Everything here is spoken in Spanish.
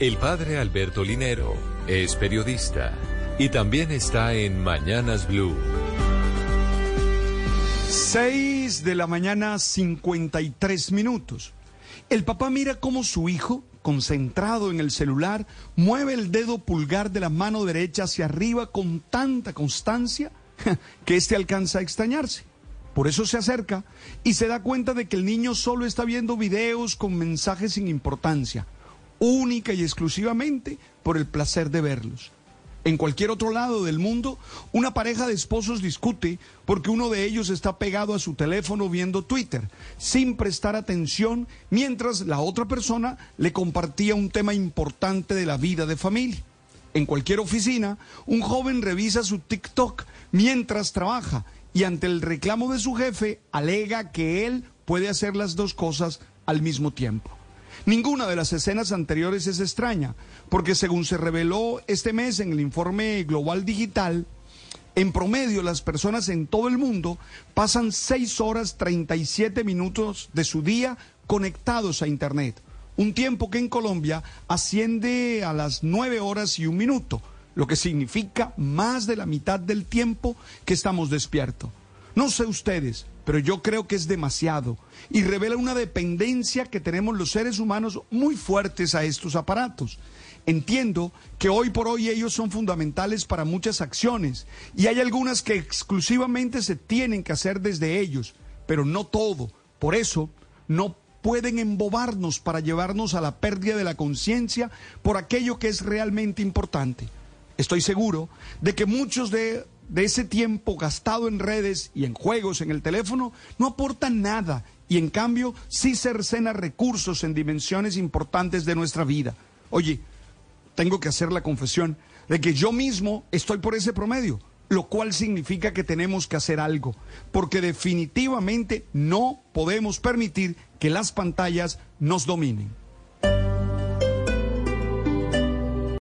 El padre Alberto Linero es periodista y también está en Mañanas Blue. 6 de la mañana, 53 minutos. El papá mira cómo su hijo, concentrado en el celular, mueve el dedo pulgar de la mano derecha hacia arriba con tanta constancia que éste alcanza a extrañarse. Por eso se acerca y se da cuenta de que el niño solo está viendo videos con mensajes sin importancia única y exclusivamente por el placer de verlos. En cualquier otro lado del mundo, una pareja de esposos discute porque uno de ellos está pegado a su teléfono viendo Twitter, sin prestar atención, mientras la otra persona le compartía un tema importante de la vida de familia. En cualquier oficina, un joven revisa su TikTok mientras trabaja y ante el reclamo de su jefe alega que él puede hacer las dos cosas al mismo tiempo. Ninguna de las escenas anteriores es extraña, porque según se reveló este mes en el informe global digital, en promedio las personas en todo el mundo pasan 6 horas 37 minutos de su día conectados a Internet, un tiempo que en Colombia asciende a las 9 horas y un minuto, lo que significa más de la mitad del tiempo que estamos despiertos. No sé ustedes, pero yo creo que es demasiado y revela una dependencia que tenemos los seres humanos muy fuertes a estos aparatos. Entiendo que hoy por hoy ellos son fundamentales para muchas acciones y hay algunas que exclusivamente se tienen que hacer desde ellos, pero no todo. Por eso no pueden embobarnos para llevarnos a la pérdida de la conciencia por aquello que es realmente importante. Estoy seguro de que muchos de de ese tiempo gastado en redes y en juegos en el teléfono no aporta nada y en cambio sí cercena recursos en dimensiones importantes de nuestra vida. Oye, tengo que hacer la confesión de que yo mismo estoy por ese promedio, lo cual significa que tenemos que hacer algo, porque definitivamente no podemos permitir que las pantallas nos dominen.